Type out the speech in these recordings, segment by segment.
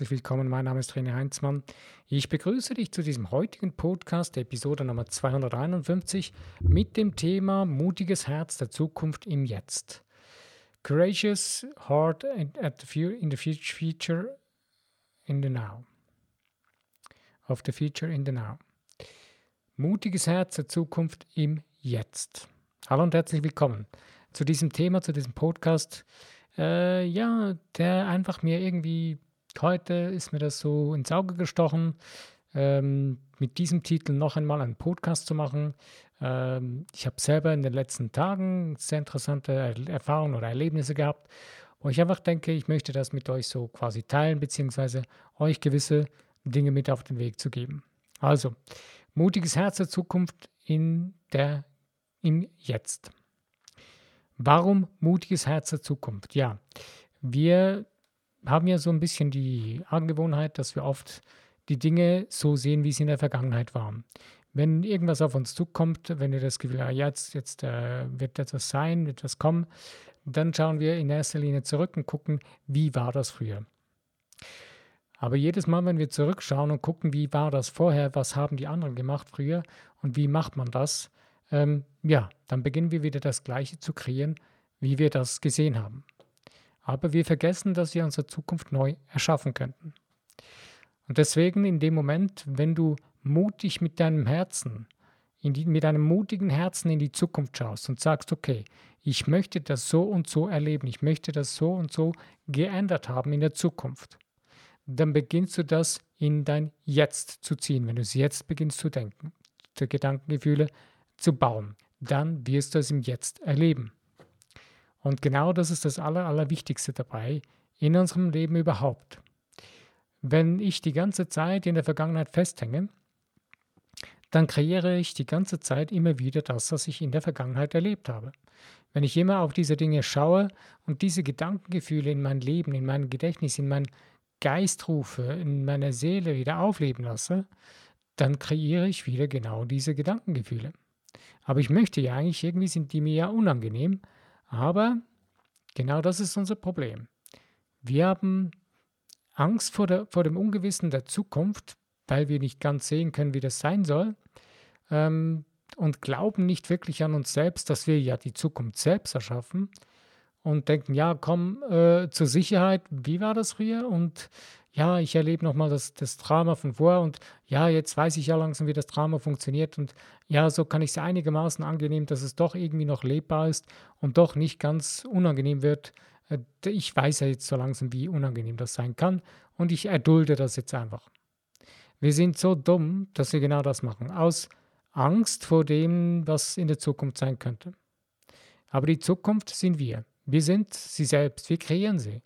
herzlich willkommen. Mein Name ist René Heinzmann. Ich begrüße dich zu diesem heutigen Podcast, Episode Nummer 251, mit dem Thema Mutiges Herz der Zukunft im Jetzt. Courageous Heart in the Future in the Now. Of the Future in the Now. Mutiges Herz der Zukunft im Jetzt. Hallo und herzlich willkommen zu diesem Thema, zu diesem Podcast äh, ja, der einfach mir irgendwie, heute ist mir das so ins Auge gestochen, ähm, mit diesem Titel noch einmal einen Podcast zu machen. Ähm, ich habe selber in den letzten Tagen sehr interessante Erfahrungen oder Erlebnisse gehabt, wo ich einfach denke, ich möchte das mit euch so quasi teilen, beziehungsweise euch gewisse Dinge mit auf den Weg zu geben. Also, mutiges Herz der Zukunft in der, im Jetzt. Warum mutiges Herz der Zukunft? Ja, wir haben ja so ein bisschen die Angewohnheit, dass wir oft die Dinge so sehen, wie sie in der Vergangenheit waren. Wenn irgendwas auf uns zukommt, wenn wir das Gefühl haben, jetzt, jetzt äh, wird etwas sein, wird etwas kommen, dann schauen wir in erster Linie zurück und gucken, wie war das früher. Aber jedes Mal, wenn wir zurückschauen und gucken, wie war das vorher, was haben die anderen gemacht früher und wie macht man das, ähm, ja, dann beginnen wir wieder das Gleiche zu kreieren, wie wir das gesehen haben. Aber wir vergessen, dass wir unsere Zukunft neu erschaffen könnten. Und deswegen in dem Moment, wenn du mutig mit deinem Herzen, die, mit einem mutigen Herzen in die Zukunft schaust und sagst, okay, ich möchte das so und so erleben, ich möchte das so und so geändert haben in der Zukunft, dann beginnst du das in dein Jetzt zu ziehen, wenn du es jetzt beginnst zu denken. Die Gedankengefühle zu bauen. Dann wirst du es im Jetzt erleben. Und genau das ist das Aller, Allerwichtigste dabei in unserem Leben überhaupt. Wenn ich die ganze Zeit in der Vergangenheit festhänge, dann kreiere ich die ganze Zeit immer wieder das, was ich in der Vergangenheit erlebt habe. Wenn ich immer auf diese Dinge schaue und diese Gedankengefühle in mein Leben, in mein Gedächtnis, in meinen Geist rufe, in meiner Seele wieder aufleben lasse, dann kreiere ich wieder genau diese Gedankengefühle. Aber ich möchte ja eigentlich, irgendwie sind die mir ja unangenehm. Aber genau das ist unser Problem. Wir haben Angst vor, der, vor dem Ungewissen der Zukunft, weil wir nicht ganz sehen können, wie das sein soll. Ähm, und glauben nicht wirklich an uns selbst, dass wir ja die Zukunft selbst erschaffen. Und denken, ja, komm äh, zur Sicherheit, wie war das früher? Und ja, ich erlebe nochmal das, das Drama von vorher und ja, jetzt weiß ich ja langsam, wie das Drama funktioniert und ja, so kann ich es einigermaßen angenehm, dass es doch irgendwie noch lebbar ist und doch nicht ganz unangenehm wird. Äh, ich weiß ja jetzt so langsam, wie unangenehm das sein kann und ich erdulde das jetzt einfach. Wir sind so dumm, dass wir genau das machen, aus Angst vor dem, was in der Zukunft sein könnte. Aber die Zukunft sind wir. Wir sind sie selbst, wir kreieren sie.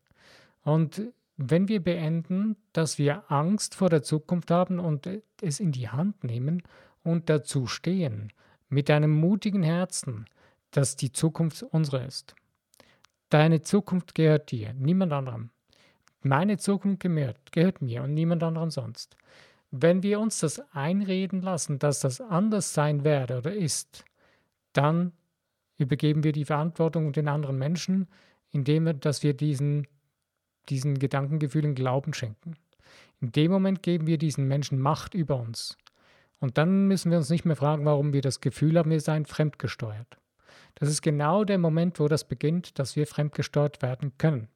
Und wenn wir beenden, dass wir Angst vor der Zukunft haben und es in die Hand nehmen und dazu stehen, mit einem mutigen Herzen, dass die Zukunft unsere ist. Deine Zukunft gehört dir, niemand anderem. Meine Zukunft gehört, gehört mir und niemand anderem sonst. Wenn wir uns das einreden lassen, dass das anders sein werde oder ist, dann übergeben wir die Verantwortung den anderen Menschen, indem wir, dass wir diesen diesen Gedankengefühlen Glauben schenken. In dem Moment geben wir diesen Menschen Macht über uns. Und dann müssen wir uns nicht mehr fragen, warum wir das Gefühl haben, wir seien fremdgesteuert. Das ist genau der Moment, wo das beginnt, dass wir fremdgesteuert werden können.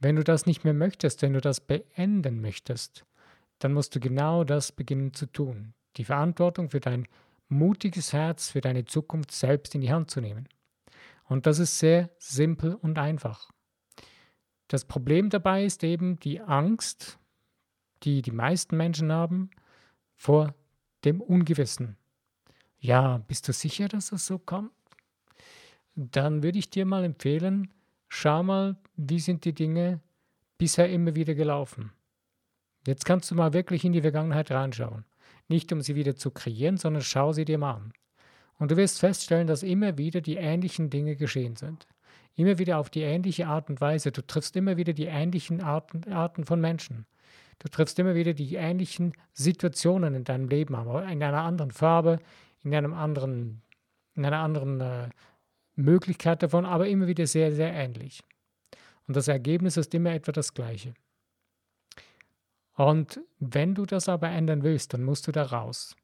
Wenn du das nicht mehr möchtest, wenn du das beenden möchtest, dann musst du genau das beginnen zu tun. Die Verantwortung für dein mutiges Herz, für deine Zukunft selbst in die Hand zu nehmen. Und das ist sehr simpel und einfach. Das Problem dabei ist eben die Angst, die die meisten Menschen haben vor dem Ungewissen. Ja, bist du sicher, dass es so kommt? Dann würde ich dir mal empfehlen, schau mal, wie sind die Dinge bisher immer wieder gelaufen. Jetzt kannst du mal wirklich in die Vergangenheit reinschauen. Nicht um sie wieder zu kreieren, sondern schau sie dir mal an. Und du wirst feststellen, dass immer wieder die ähnlichen Dinge geschehen sind immer wieder auf die ähnliche Art und Weise. Du triffst immer wieder die ähnlichen Arten, Arten von Menschen. Du triffst immer wieder die ähnlichen Situationen in deinem Leben, aber in einer anderen Farbe, in einem anderen, in einer anderen äh, Möglichkeit davon, aber immer wieder sehr, sehr ähnlich. Und das Ergebnis ist immer etwa das gleiche. Und wenn du das aber ändern willst, dann musst du da raus.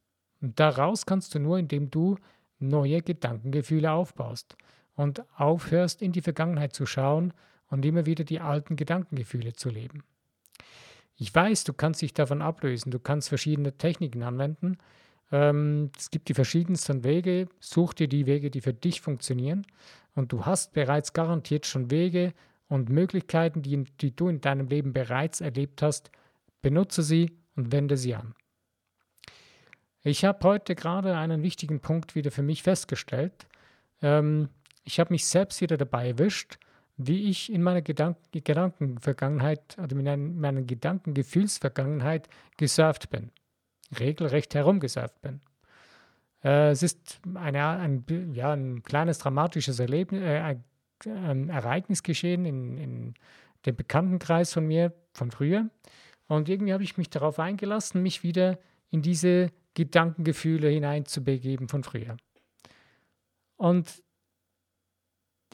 Und da raus kannst du nur, indem du neue Gedankengefühle aufbaust und aufhörst, in die Vergangenheit zu schauen und immer wieder die alten Gedankengefühle zu leben. Ich weiß, du kannst dich davon ablösen, du kannst verschiedene Techniken anwenden. Ähm, es gibt die verschiedensten Wege, such dir die Wege, die für dich funktionieren. Und du hast bereits garantiert schon Wege und Möglichkeiten, die, die du in deinem Leben bereits erlebt hast. Benutze sie und wende sie an. Ich habe heute gerade einen wichtigen Punkt wieder für mich festgestellt. Ähm, ich habe mich selbst wieder dabei erwischt, wie ich in meiner Gedanken Gedankenvergangenheit, also in meiner Gedankengefühlsvergangenheit gesurft bin. Regelrecht herumgesurft bin. Äh, es ist eine, ein, ja, ein kleines dramatisches Erlebnis, äh, ein Ereignis geschehen in, in dem Bekanntenkreis von mir von früher. Und irgendwie habe ich mich darauf eingelassen, mich wieder in diese Gedankengefühle hineinzubegeben von früher. Und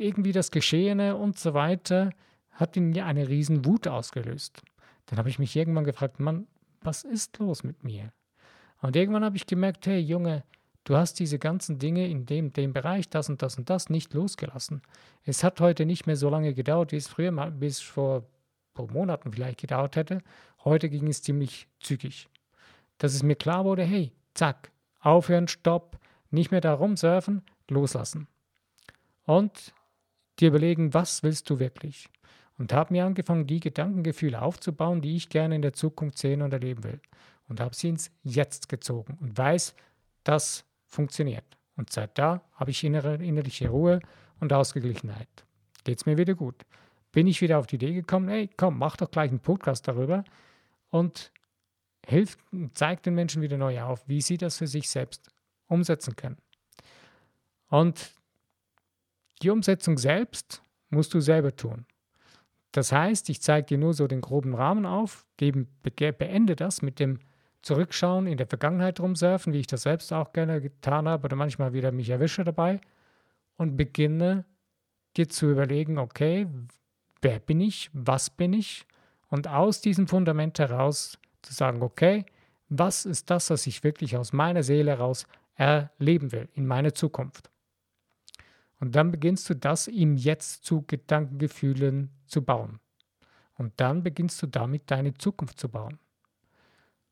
irgendwie das Geschehene und so weiter hat in mir eine riesen Wut ausgelöst. Dann habe ich mich irgendwann gefragt, Mann, was ist los mit mir? Und irgendwann habe ich gemerkt, hey Junge, du hast diese ganzen Dinge in dem, dem Bereich, das und das und das nicht losgelassen. Es hat heute nicht mehr so lange gedauert, wie es früher mal, bis vor, vor Monaten vielleicht gedauert hätte. Heute ging es ziemlich zügig. Dass es mir klar wurde, hey, zack, aufhören, stopp, nicht mehr da rumsurfen, loslassen. Und dir überlegen, was willst du wirklich? Und habe mir angefangen, die Gedankengefühle aufzubauen, die ich gerne in der Zukunft sehen und erleben will. Und habe sie ins Jetzt gezogen und weiß, das funktioniert. Und seit da habe ich innere, innerliche Ruhe und Ausgeglichenheit. Geht es mir wieder gut. Bin ich wieder auf die Idee gekommen, hey, komm, mach doch gleich einen Podcast darüber und hilft, zeigt den Menschen wieder neu auf, wie sie das für sich selbst umsetzen können. Und die Umsetzung selbst musst du selber tun. Das heißt, ich zeige dir nur so den groben Rahmen auf, gebe, beende das mit dem Zurückschauen, in der Vergangenheit rumsurfen, wie ich das selbst auch gerne getan habe oder manchmal wieder mich erwische dabei und beginne dir zu überlegen, okay, wer bin ich, was bin ich und aus diesem Fundament heraus zu sagen, okay, was ist das, was ich wirklich aus meiner Seele heraus erleben will in meiner Zukunft? Und dann beginnst du das im Jetzt zu Gedankengefühlen zu bauen. Und dann beginnst du damit deine Zukunft zu bauen.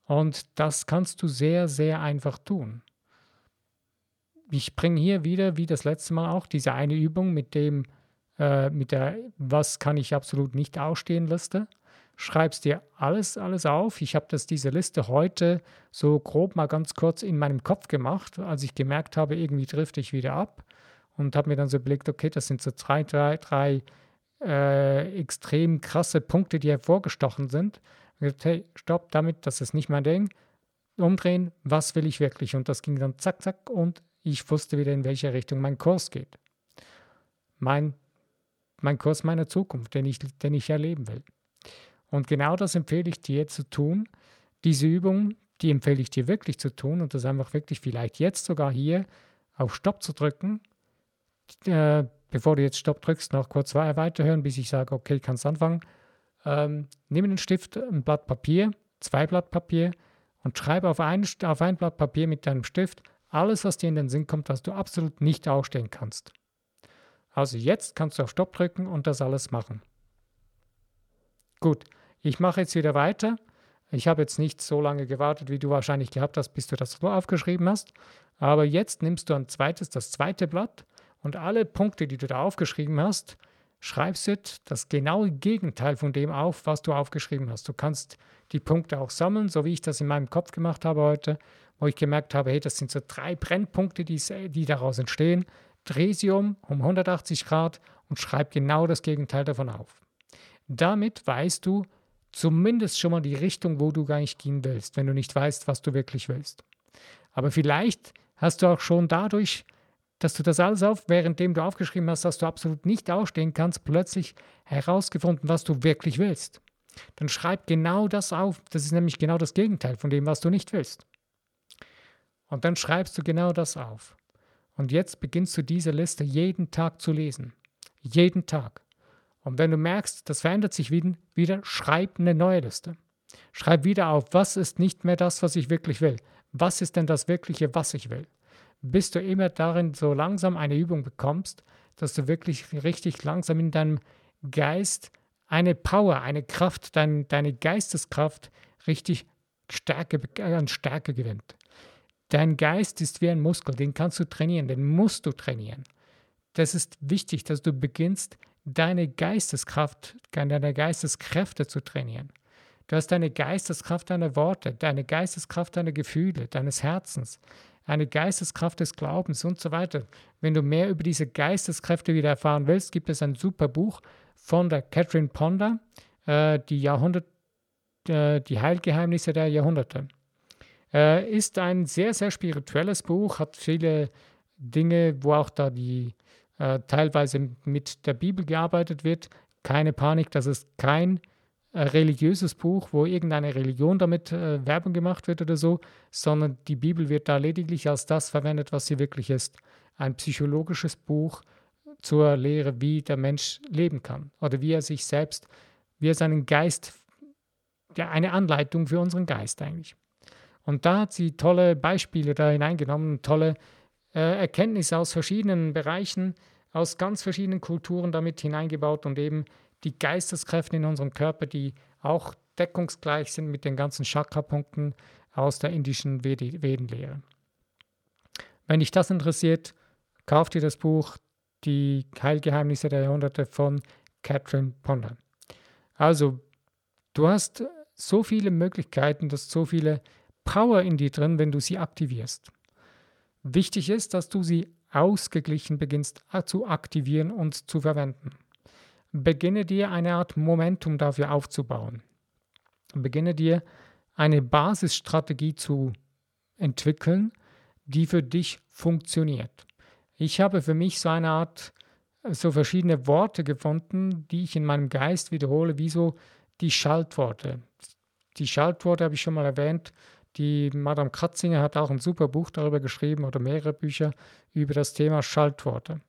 Und das kannst du sehr, sehr einfach tun. Ich bringe hier wieder, wie das letzte Mal auch, diese eine Übung mit dem, äh, mit der Was kann ich absolut nicht ausstehen Liste. Schreibst dir alles, alles auf. Ich habe das diese Liste heute so grob mal ganz kurz in meinem Kopf gemacht, als ich gemerkt habe, irgendwie trifft ich wieder ab und habe mir dann so überlegt, okay, das sind so drei, drei, drei äh, extrem krasse Punkte, die hervorgestochen sind. Und gesagt, hey, stopp damit, das ist nicht mein Ding. Umdrehen, was will ich wirklich? Und das ging dann zack, zack und ich wusste wieder, in welche Richtung mein Kurs geht. Mein, mein Kurs meiner Zukunft, den ich, den ich erleben will. Und genau das empfehle ich dir zu tun. Diese Übung, die empfehle ich dir wirklich zu tun und das einfach wirklich vielleicht jetzt sogar hier auf Stopp zu drücken äh, bevor du jetzt Stopp drückst, noch kurz weiterhören, bis ich sage, okay, kannst anfangen. Ähm, nimm einen Stift, ein Blatt Papier, zwei Blatt Papier und schreibe auf ein, auf ein Blatt Papier mit deinem Stift alles, was dir in den Sinn kommt, was du absolut nicht ausstehen kannst. Also jetzt kannst du auf Stopp drücken und das alles machen. Gut, ich mache jetzt wieder weiter. Ich habe jetzt nicht so lange gewartet, wie du wahrscheinlich gehabt hast, bis du das so aufgeschrieben hast. Aber jetzt nimmst du ein zweites, das zweite Blatt und alle Punkte, die du da aufgeschrieben hast, schreibst du das genaue Gegenteil von dem auf, was du aufgeschrieben hast. Du kannst die Punkte auch sammeln, so wie ich das in meinem Kopf gemacht habe heute, wo ich gemerkt habe, hey, das sind so drei Brennpunkte, die, die daraus entstehen. Dreh sie um um 180 Grad und schreib genau das Gegenteil davon auf. Damit weißt du zumindest schon mal die Richtung, wo du gar nicht gehen willst, wenn du nicht weißt, was du wirklich willst. Aber vielleicht hast du auch schon dadurch dass du das alles auf, währenddem du aufgeschrieben hast, dass du absolut nicht ausstehen kannst, plötzlich herausgefunden, was du wirklich willst. Dann schreib genau das auf. Das ist nämlich genau das Gegenteil von dem, was du nicht willst. Und dann schreibst du genau das auf. Und jetzt beginnst du diese Liste jeden Tag zu lesen. Jeden Tag. Und wenn du merkst, das verändert sich wieder, wieder schreib eine neue Liste. Schreib wieder auf, was ist nicht mehr das, was ich wirklich will. Was ist denn das Wirkliche, was ich will? Bis du immer darin so langsam eine Übung bekommst, dass du wirklich richtig langsam in deinem Geist eine Power, eine Kraft, dein, deine Geisteskraft richtig Stärke, an Stärke gewinnt. Dein Geist ist wie ein Muskel, den kannst du trainieren, den musst du trainieren. Das ist wichtig, dass du beginnst, deine Geisteskraft, deine Geisteskräfte zu trainieren. Du hast deine Geisteskraft deiner Worte, deine Geisteskraft deiner Gefühle, deines Herzens, eine Geisteskraft des Glaubens und so weiter. Wenn du mehr über diese Geisteskräfte wieder erfahren willst, gibt es ein super Buch von der Catherine Ponder, äh, die Jahrhundert, äh, die Heilgeheimnisse der Jahrhunderte. Äh, ist ein sehr, sehr spirituelles Buch, hat viele Dinge, wo auch da die äh, teilweise mit der Bibel gearbeitet wird. Keine Panik, das ist kein religiöses Buch, wo irgendeine Religion damit äh, Werbung gemacht wird oder so, sondern die Bibel wird da lediglich als das verwendet, was sie wirklich ist. Ein psychologisches Buch zur Lehre, wie der Mensch leben kann oder wie er sich selbst, wie er seinen Geist, ja, eine Anleitung für unseren Geist eigentlich. Und da hat sie tolle Beispiele da hineingenommen, tolle äh, Erkenntnisse aus verschiedenen Bereichen, aus ganz verschiedenen Kulturen damit hineingebaut und eben die Geisteskräfte in unserem Körper, die auch deckungsgleich sind mit den ganzen Chakra-Punkten aus der indischen Vedenlehre. Wenn dich das interessiert, kauf dir das Buch Die Heilgeheimnisse der Jahrhunderte von Catherine Ponder. Also, du hast so viele Möglichkeiten, du hast so viele Power in dir drin, wenn du sie aktivierst. Wichtig ist, dass du sie ausgeglichen beginnst zu aktivieren und zu verwenden. Beginne dir eine Art Momentum dafür aufzubauen. Beginne dir eine Basisstrategie zu entwickeln, die für dich funktioniert. Ich habe für mich so eine Art, so verschiedene Worte gefunden, die ich in meinem Geist wiederhole, wie so die Schaltworte. Die Schaltworte habe ich schon mal erwähnt, die Madame Kratzinger hat auch ein super Buch darüber geschrieben oder mehrere Bücher über das Thema Schaltworte.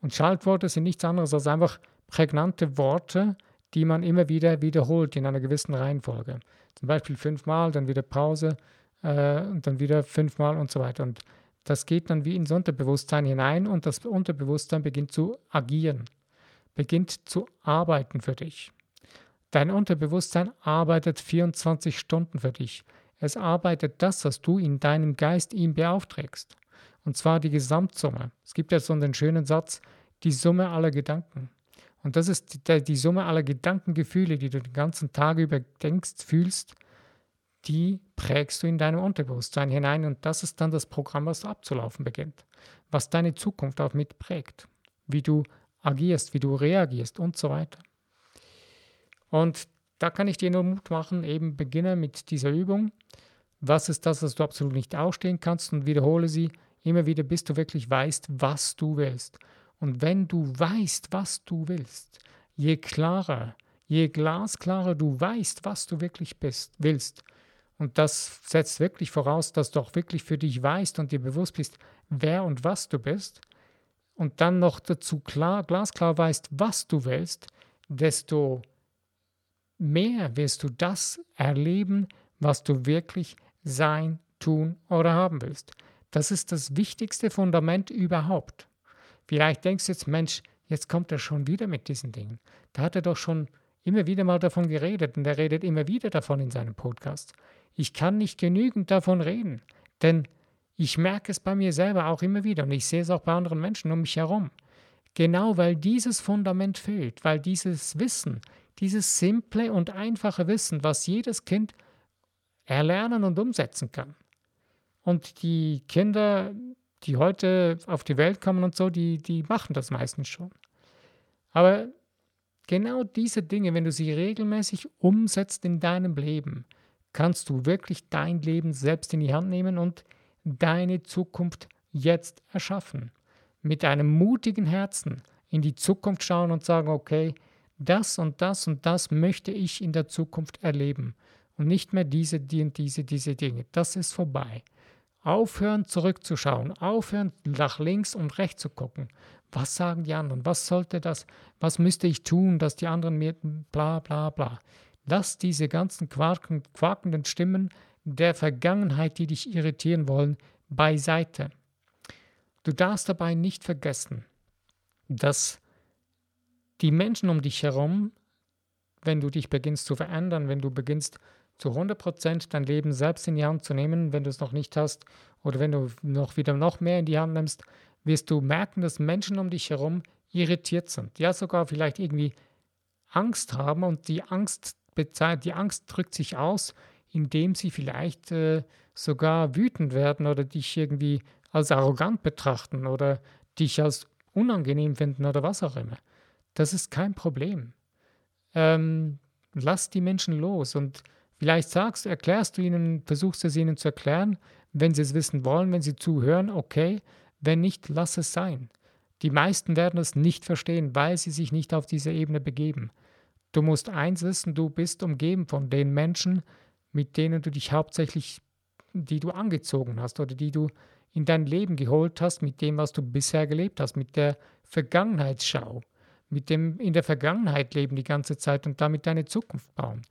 Und Schaltworte sind nichts anderes als einfach prägnante Worte, die man immer wieder wiederholt in einer gewissen Reihenfolge. Zum Beispiel fünfmal, dann wieder Pause äh, und dann wieder fünfmal und so weiter. Und das geht dann wie ins Unterbewusstsein hinein und das Unterbewusstsein beginnt zu agieren, beginnt zu arbeiten für dich. Dein Unterbewusstsein arbeitet 24 Stunden für dich. Es arbeitet das, was du in deinem Geist ihm beaufträgst. Und zwar die Gesamtsumme. Es gibt ja so einen schönen Satz, die Summe aller Gedanken. Und das ist die, die Summe aller Gedankengefühle, die du den ganzen Tag über denkst, fühlst, die prägst du in deinem Unterbewusstsein hinein und das ist dann das Programm, was abzulaufen beginnt, was deine Zukunft auch mitprägt, wie du agierst, wie du reagierst und so weiter. Und da kann ich dir nur Mut machen, eben beginne mit dieser Übung. Was ist das, was du absolut nicht ausstehen kannst und wiederhole sie immer wieder, bis du wirklich weißt, was du willst. Und wenn du weißt, was du willst, je klarer, je glasklarer du weißt, was du wirklich bist, willst, und das setzt wirklich voraus, dass du auch wirklich für dich weißt und dir bewusst bist, wer und was du bist, und dann noch dazu klar, glasklar weißt, was du willst, desto mehr wirst du das erleben, was du wirklich sein, tun oder haben willst. Das ist das wichtigste Fundament überhaupt. Vielleicht denkst du jetzt, Mensch, jetzt kommt er schon wieder mit diesen Dingen. Da hat er doch schon immer wieder mal davon geredet und er redet immer wieder davon in seinem Podcast. Ich kann nicht genügend davon reden, denn ich merke es bei mir selber auch immer wieder und ich sehe es auch bei anderen Menschen um mich herum. Genau weil dieses Fundament fehlt, weil dieses Wissen, dieses simple und einfache Wissen, was jedes Kind erlernen und umsetzen kann. Und die Kinder, die heute auf die Welt kommen und so, die, die machen das meistens schon. Aber genau diese Dinge, wenn du sie regelmäßig umsetzt in deinem Leben, kannst du wirklich dein Leben selbst in die Hand nehmen und deine Zukunft jetzt erschaffen. Mit einem mutigen Herzen in die Zukunft schauen und sagen, okay, das und das und das möchte ich in der Zukunft erleben und nicht mehr diese, die und diese, diese Dinge. Das ist vorbei. Aufhören zurückzuschauen, aufhören nach links und rechts zu gucken. Was sagen die anderen? Was sollte das? Was müsste ich tun, dass die anderen mir bla bla bla. Lass diese ganzen quaken, quakenden Stimmen der Vergangenheit, die dich irritieren wollen, beiseite. Du darfst dabei nicht vergessen, dass die Menschen um dich herum, wenn du dich beginnst zu verändern, wenn du beginnst zu 100% dein Leben selbst in die Hand zu nehmen, wenn du es noch nicht hast, oder wenn du noch wieder noch mehr in die Hand nimmst, wirst du merken, dass Menschen um dich herum irritiert sind. Ja, sogar vielleicht irgendwie Angst haben und die Angst, die Angst drückt sich aus, indem sie vielleicht äh, sogar wütend werden oder dich irgendwie als arrogant betrachten oder dich als unangenehm finden oder was auch immer. Das ist kein Problem. Ähm, lass die Menschen los und vielleicht sagst, erklärst du ihnen, versuchst es ihnen zu erklären, wenn sie es wissen wollen, wenn sie zuhören, okay, wenn nicht, lass es sein. Die meisten werden es nicht verstehen, weil sie sich nicht auf diese Ebene begeben. Du musst eins wissen, du bist umgeben von den Menschen, mit denen du dich hauptsächlich, die du angezogen hast oder die du in dein Leben geholt hast, mit dem, was du bisher gelebt hast, mit der Vergangenheitsschau, mit dem in der Vergangenheit leben die ganze Zeit und damit deine Zukunft bauen.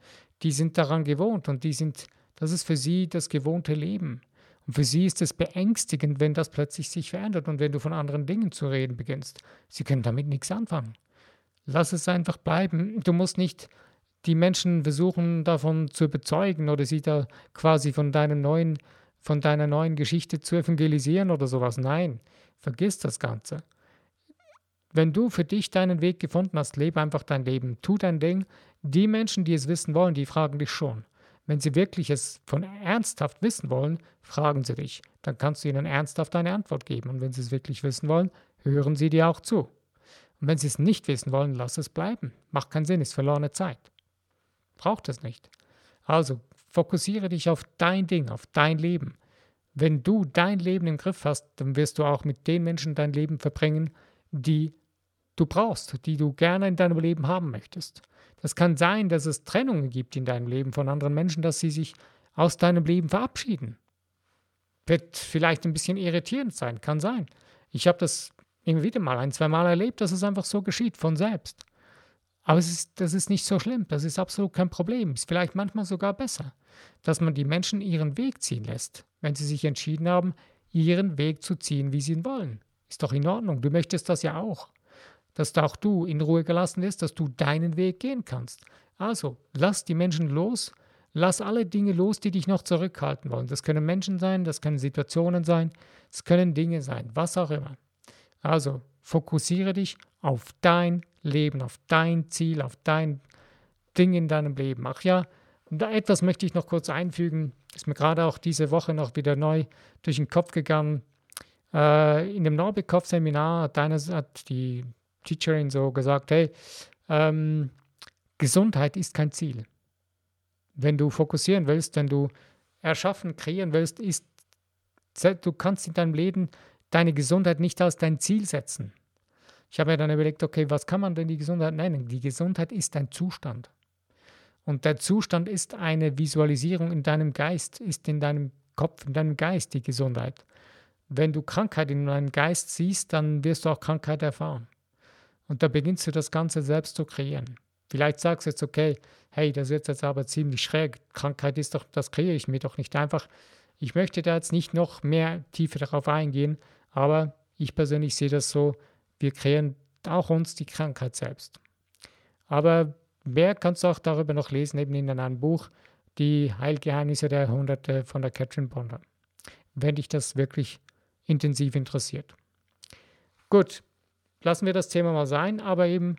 Die sind daran gewohnt und die sind, das ist für sie das gewohnte Leben. Und für sie ist es beängstigend, wenn das plötzlich sich verändert und wenn du von anderen Dingen zu reden beginnst. Sie können damit nichts anfangen. Lass es einfach bleiben. Du musst nicht die Menschen versuchen, davon zu überzeugen oder sie da quasi von deinem neuen, von deiner neuen Geschichte zu evangelisieren oder sowas. Nein, vergiss das Ganze. Wenn du für dich deinen Weg gefunden hast, lebe einfach dein Leben, tu dein Ding. Die Menschen, die es wissen wollen, die fragen dich schon. Wenn sie wirklich es von ernsthaft wissen wollen, fragen sie dich. Dann kannst du ihnen ernsthaft eine Antwort geben. Und wenn sie es wirklich wissen wollen, hören sie dir auch zu. Und wenn sie es nicht wissen wollen, lass es bleiben. Macht keinen Sinn, ist verlorene Zeit. Braucht es nicht. Also fokussiere dich auf dein Ding, auf dein Leben. Wenn du dein Leben im Griff hast, dann wirst du auch mit den Menschen dein Leben verbringen, die du brauchst, die du gerne in deinem Leben haben möchtest. Das kann sein, dass es Trennungen gibt in deinem Leben von anderen Menschen, dass sie sich aus deinem Leben verabschieden. Wird vielleicht ein bisschen irritierend sein, kann sein. Ich habe das immer wieder mal ein, zwei Mal erlebt, dass es einfach so geschieht von selbst. Aber es ist, das ist nicht so schlimm, das ist absolut kein Problem. Ist vielleicht manchmal sogar besser, dass man die Menschen ihren Weg ziehen lässt, wenn sie sich entschieden haben, ihren Weg zu ziehen, wie sie ihn wollen. Ist doch in Ordnung, du möchtest das ja auch dass auch du in Ruhe gelassen wirst, dass du deinen Weg gehen kannst. Also, lass die Menschen los, lass alle Dinge los, die dich noch zurückhalten wollen. Das können Menschen sein, das können Situationen sein, es können Dinge sein, was auch immer. Also, fokussiere dich auf dein Leben, auf dein Ziel, auf dein Ding in deinem Leben. Ach ja, da etwas möchte ich noch kurz einfügen, ist mir gerade auch diese Woche noch wieder neu durch den Kopf gegangen. Äh, in dem Norbekopf-Seminar hat, hat die Teacherin so gesagt, hey, ähm, Gesundheit ist kein Ziel. Wenn du fokussieren willst, wenn du erschaffen, kreieren willst, ist, du kannst in deinem Leben deine Gesundheit nicht als dein Ziel setzen. Ich habe mir dann überlegt, okay, was kann man denn die Gesundheit nennen? Die Gesundheit ist ein Zustand. Und der Zustand ist eine Visualisierung in deinem Geist, ist in deinem Kopf, in deinem Geist die Gesundheit. Wenn du Krankheit in deinem Geist siehst, dann wirst du auch Krankheit erfahren. Und da beginnst du das Ganze selbst zu kreieren. Vielleicht sagst du jetzt, okay, hey, das wird jetzt aber ziemlich schräg. Krankheit ist doch, das kreiere ich mir doch nicht einfach. Ich möchte da jetzt nicht noch mehr tiefer darauf eingehen, aber ich persönlich sehe das so, wir kreieren auch uns die Krankheit selbst. Aber mehr kannst du auch darüber noch lesen, eben in einem Buch, die Heilgeheimnisse der Jahrhunderte von der Catherine Bonner, wenn dich das wirklich intensiv interessiert. Gut, lassen wir das Thema mal sein, aber eben,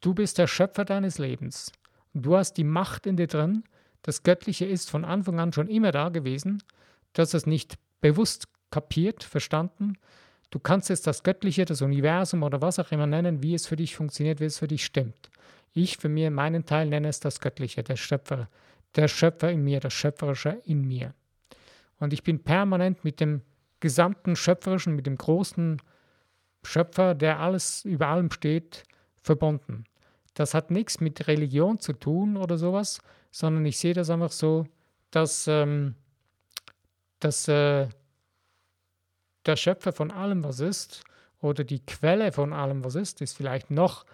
du bist der Schöpfer deines Lebens. Du hast die Macht in dir drin. Das Göttliche ist von Anfang an schon immer da gewesen. Du hast es nicht bewusst kapiert, verstanden. Du kannst es das Göttliche, das Universum oder was auch immer nennen, wie es für dich funktioniert, wie es für dich stimmt. Ich für mir, meinen Teil, nenne es das Göttliche, der Schöpfer, der Schöpfer in mir, das Schöpferische in mir. Und ich bin permanent mit dem gesamten Schöpferischen, mit dem großen Schöpfer, der alles über allem steht, verbunden. Das hat nichts mit Religion zu tun oder sowas, sondern ich sehe das einfach so, dass, ähm, dass äh, der Schöpfer von allem, was ist, oder die Quelle von allem, was ist, ist vielleicht noch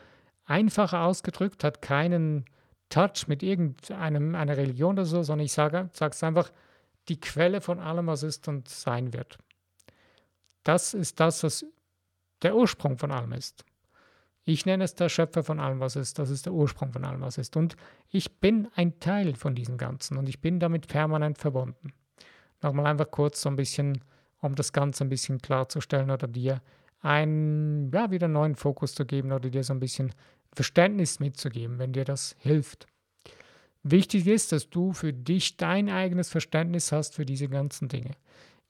einfacher ausgedrückt, hat keinen Touch mit irgendeiner Religion oder so, sondern ich sage es einfach, die Quelle von allem, was ist und sein wird. Das ist das, was der Ursprung von allem ist. Ich nenne es der Schöpfer von allem, was ist. Das ist der Ursprung von allem, was ist. Und ich bin ein Teil von diesem Ganzen und ich bin damit permanent verbunden. Nochmal einfach kurz so ein bisschen, um das Ganze ein bisschen klarzustellen oder dir einen, ja, wieder neuen Fokus zu geben oder dir so ein bisschen Verständnis mitzugeben, wenn dir das hilft. Wichtig ist, dass du für dich dein eigenes Verständnis hast für diese ganzen Dinge.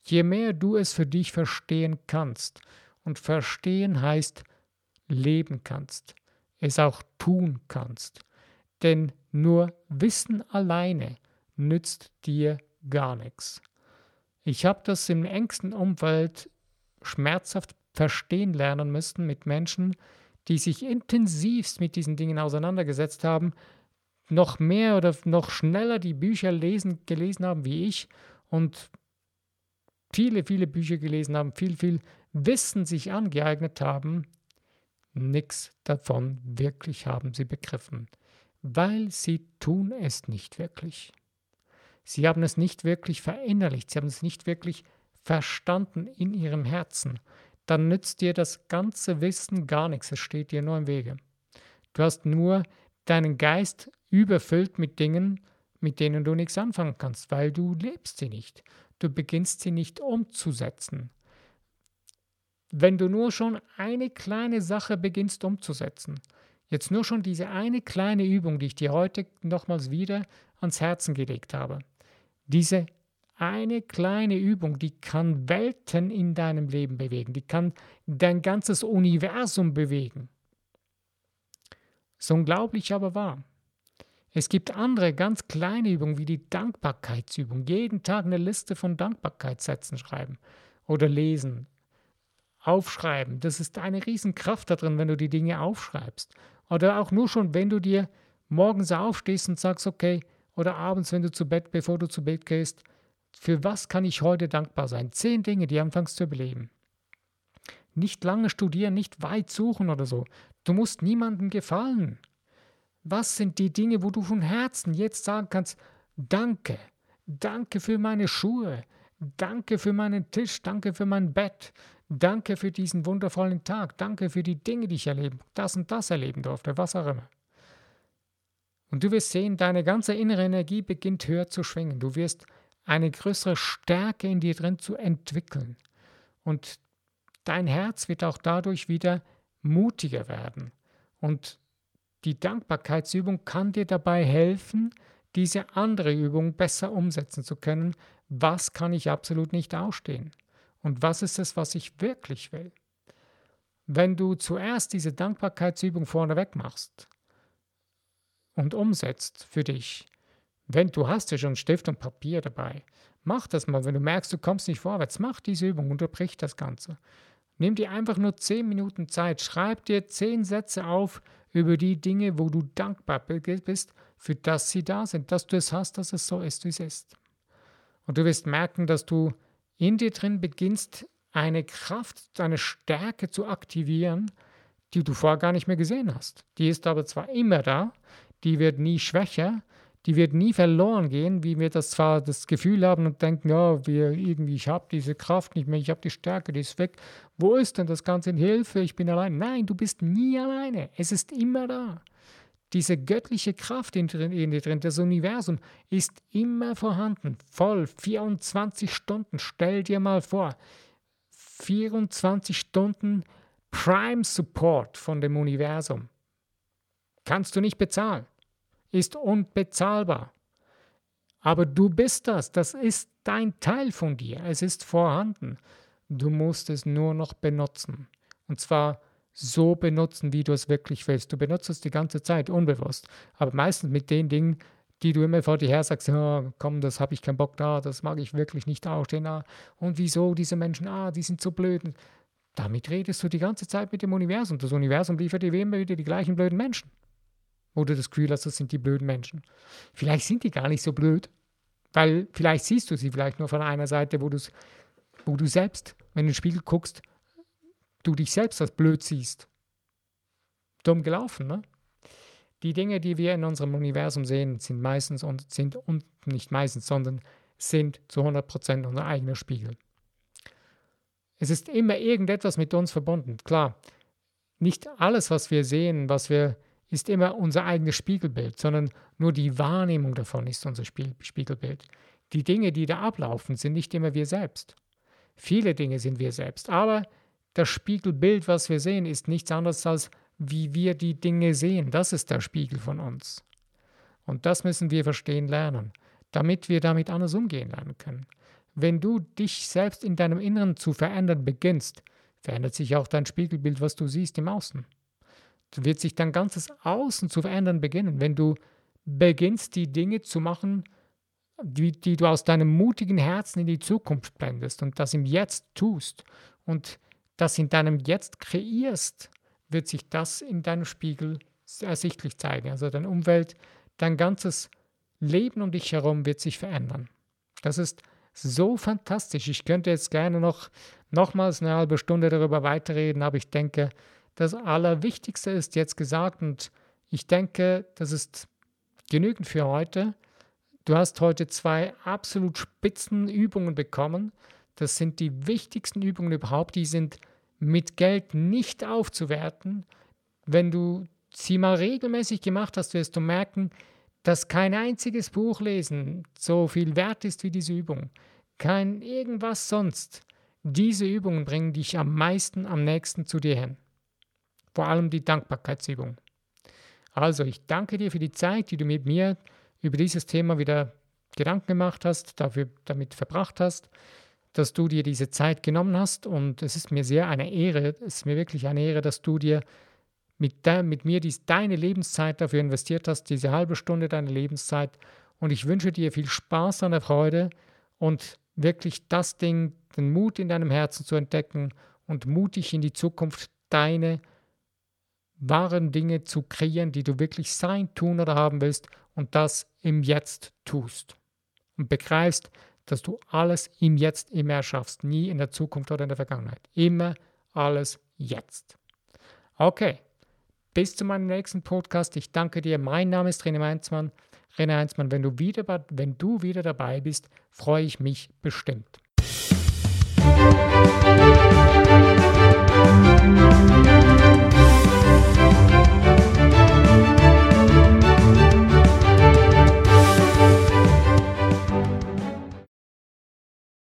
Je mehr du es für dich verstehen kannst, und verstehen heißt, leben kannst, es auch tun kannst. Denn nur Wissen alleine nützt dir gar nichts. Ich habe das im engsten Umfeld schmerzhaft verstehen lernen müssen mit Menschen, die sich intensivst mit diesen Dingen auseinandergesetzt haben, noch mehr oder noch schneller die Bücher lesen, gelesen haben wie ich und viele, viele Bücher gelesen haben, viel, viel Wissen sich angeeignet haben, Nichts davon wirklich haben sie begriffen, weil sie tun es nicht wirklich. Sie haben es nicht wirklich verinnerlicht, sie haben es nicht wirklich verstanden in ihrem Herzen. Dann nützt dir das ganze Wissen gar nichts, es steht dir nur im Wege. Du hast nur deinen Geist überfüllt mit Dingen, mit denen du nichts anfangen kannst, weil du lebst sie nicht. Du beginnst sie nicht umzusetzen wenn du nur schon eine kleine Sache beginnst umzusetzen, jetzt nur schon diese eine kleine Übung, die ich dir heute nochmals wieder ans Herzen gelegt habe, diese eine kleine Übung, die kann Welten in deinem Leben bewegen, die kann dein ganzes Universum bewegen. So unglaublich aber wahr. Es gibt andere ganz kleine Übungen wie die Dankbarkeitsübung. Jeden Tag eine Liste von Dankbarkeitssätzen schreiben oder lesen, aufschreiben. Das ist eine Riesenkraft da drin, wenn du die Dinge aufschreibst. Oder auch nur schon, wenn du dir morgens aufstehst und sagst, okay, oder abends, wenn du zu Bett, bevor du zu Bett gehst, für was kann ich heute dankbar sein? Zehn Dinge, die anfängst zu überleben. Nicht lange studieren, nicht weit suchen oder so. Du musst niemandem gefallen. Was sind die Dinge, wo du von Herzen jetzt sagen kannst, danke, danke für meine Schuhe, danke für meinen Tisch, danke für mein Bett, Danke für diesen wundervollen Tag. Danke für die Dinge, die ich erleben, das und das erleben durfte, was auch immer. Und du wirst sehen, deine ganze innere Energie beginnt höher zu schwingen. Du wirst eine größere Stärke in dir drin zu entwickeln. Und dein Herz wird auch dadurch wieder mutiger werden. Und die Dankbarkeitsübung kann dir dabei helfen, diese andere Übung besser umsetzen zu können. Was kann ich absolut nicht ausstehen? Und was ist es, was ich wirklich will? Wenn du zuerst diese Dankbarkeitsübung vorneweg machst und umsetzt für dich, wenn du hast ja schon Stift und Papier dabei, mach das mal. Wenn du merkst, du kommst nicht vorwärts, mach diese Übung, unterbrich das Ganze. Nimm dir einfach nur zehn Minuten Zeit, schreib dir zehn Sätze auf über die Dinge, wo du dankbar bist, für das sie da sind, dass du es hast, dass es so ist, wie es ist. Und du wirst merken, dass du in dir drin beginnst, eine Kraft, eine Stärke zu aktivieren, die du vorher gar nicht mehr gesehen hast. Die ist aber zwar immer da, die wird nie schwächer, die wird nie verloren gehen, wie wir das zwar das Gefühl haben und denken, ja, wir irgendwie, ich habe diese Kraft nicht mehr, ich habe die Stärke, die ist weg. Wo ist denn das Ganze in Hilfe? Ich bin allein. Nein, du bist nie alleine. Es ist immer da. Diese göttliche Kraft in, in dir drin, das Universum, ist immer vorhanden, voll, 24 Stunden. Stell dir mal vor, 24 Stunden Prime Support von dem Universum. Kannst du nicht bezahlen. Ist unbezahlbar. Aber du bist das. Das ist dein Teil von dir. Es ist vorhanden. Du musst es nur noch benutzen. Und zwar so benutzen, wie du es wirklich willst. Du benutzt es die ganze Zeit unbewusst, aber meistens mit den Dingen, die du immer vor dir her sagst, ja, komm, das habe ich keinen Bock da, das mag ich wirklich nicht ausstehen. Ah, und wieso diese Menschen, ah, die sind so blöd. Damit redest du die ganze Zeit mit dem Universum. Das Universum liefert dir immer wieder die gleichen blöden Menschen. Oder das Gefühl hast, das sind die blöden Menschen. Vielleicht sind die gar nicht so blöd, weil vielleicht siehst du sie vielleicht nur von einer Seite, wo, wo du selbst, wenn du in den Spiegel guckst, du dich selbst als blöd siehst. Dumm gelaufen, ne? Die Dinge, die wir in unserem Universum sehen, sind meistens und sind und nicht meistens, sondern sind zu 100% unser eigener Spiegel. Es ist immer irgendetwas mit uns verbunden. Klar, nicht alles, was wir sehen, was wir, ist immer unser eigenes Spiegelbild, sondern nur die Wahrnehmung davon ist unser Spiegelbild. Die Dinge, die da ablaufen, sind nicht immer wir selbst. Viele Dinge sind wir selbst, aber das Spiegelbild, was wir sehen, ist nichts anderes als wie wir die Dinge sehen. Das ist der Spiegel von uns. Und das müssen wir verstehen lernen, damit wir damit anders umgehen lernen können. Wenn du dich selbst in deinem Inneren zu verändern beginnst, verändert sich auch dein Spiegelbild, was du siehst im Außen. Wird sich dein ganzes Außen zu verändern beginnen, wenn du beginnst, die Dinge zu machen, die, die du aus deinem mutigen Herzen in die Zukunft blendest und das im Jetzt tust und das in deinem Jetzt kreierst, wird sich das in deinem Spiegel ersichtlich zeigen. Also deine Umwelt, dein ganzes Leben um dich herum wird sich verändern. Das ist so fantastisch. Ich könnte jetzt gerne noch nochmals eine halbe Stunde darüber weiterreden, aber ich denke, das Allerwichtigste ist jetzt gesagt und ich denke, das ist genügend für heute. Du hast heute zwei absolut spitzen Übungen bekommen. Das sind die wichtigsten Übungen überhaupt. Die sind mit Geld nicht aufzuwerten. Wenn du sie mal regelmäßig gemacht hast, wirst du merken, dass kein einziges Buch lesen so viel wert ist wie diese Übung. Kein irgendwas sonst. Diese Übungen bringen dich am meisten am nächsten zu dir hin. Vor allem die Dankbarkeitsübung. Also, ich danke dir für die Zeit, die du mit mir über dieses Thema wieder Gedanken gemacht hast, dafür, damit verbracht hast, dass du dir diese Zeit genommen hast. Und es ist mir sehr eine Ehre, es ist mir wirklich eine Ehre, dass du dir mit, de, mit mir dies, deine Lebenszeit dafür investiert hast, diese halbe Stunde deiner Lebenszeit. Und ich wünsche dir viel Spaß an der Freude und wirklich das Ding, den Mut in deinem Herzen zu entdecken und mutig in die Zukunft deine wahren Dinge zu kreieren, die du wirklich sein, tun oder haben willst und das im Jetzt tust. Und begreifst, dass du alles im Jetzt immer erschaffst, nie in der Zukunft oder in der Vergangenheit. Immer alles jetzt. Okay, bis zu meinem nächsten Podcast. Ich danke dir. Mein Name ist René Heinzmann. René Heinzmann, wenn du wieder, wenn du wieder dabei bist, freue ich mich bestimmt.